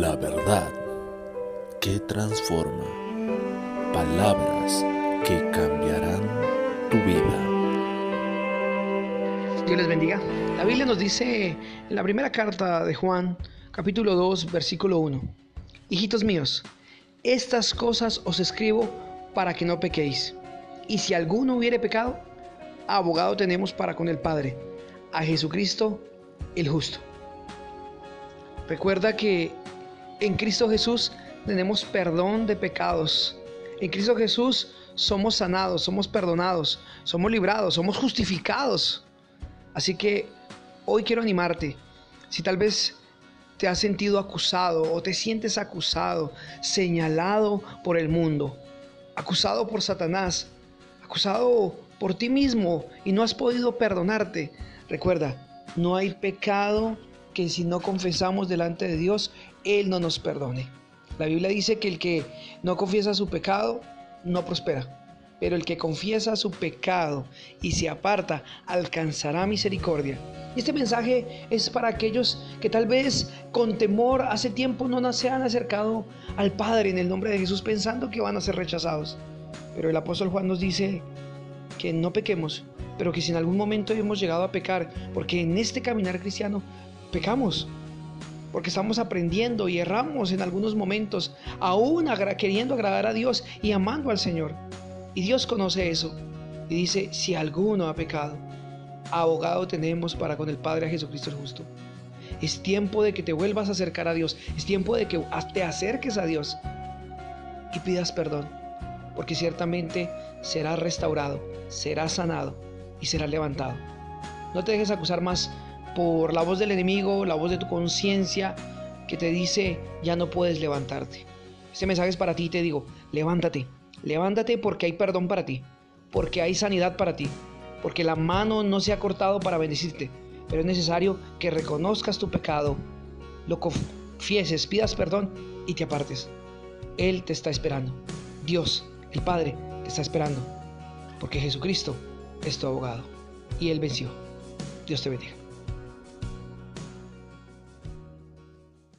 La verdad que transforma. Palabras que cambiarán tu vida. Dios les bendiga. La Biblia nos dice en la primera carta de Juan, capítulo 2, versículo 1. Hijitos míos, estas cosas os escribo para que no pequéis. Y si alguno hubiere pecado, abogado tenemos para con el Padre, a Jesucristo el justo. Recuerda que en Cristo Jesús tenemos perdón de pecados. En Cristo Jesús somos sanados, somos perdonados, somos librados, somos justificados. Así que hoy quiero animarte. Si tal vez te has sentido acusado o te sientes acusado, señalado por el mundo, acusado por Satanás, acusado por ti mismo y no has podido perdonarte, recuerda, no hay pecado que si no confesamos delante de Dios, Él no nos perdone. La Biblia dice que el que no confiesa su pecado no prospera, pero el que confiesa su pecado y se aparta alcanzará misericordia. Este mensaje es para aquellos que tal vez con temor hace tiempo no se han acercado al Padre en el nombre de Jesús pensando que van a ser rechazados. Pero el apóstol Juan nos dice que no pequemos, pero que si en algún momento hemos llegado a pecar, porque en este caminar cristiano pecamos, porque estamos aprendiendo y erramos en algunos momentos, aún queriendo agradar a Dios y amando al Señor. Y Dios conoce eso y dice, si alguno ha pecado, abogado tenemos para con el Padre a Jesucristo el justo. Es tiempo de que te vuelvas a acercar a Dios, es tiempo de que te acerques a Dios y pidas perdón, porque ciertamente serás restaurado, serás sanado y serás levantado. No te dejes acusar más por la voz del enemigo, la voz de tu conciencia que te dice ya no puedes levantarte. Este mensaje es para ti te digo, levántate, levántate porque hay perdón para ti, porque hay sanidad para ti, porque la mano no se ha cortado para bendecirte, pero es necesario que reconozcas tu pecado, lo confieses, pidas perdón y te apartes. Él te está esperando. Dios, el Padre, te está esperando, porque Jesucristo es tu abogado y Él venció. Dios te bendiga.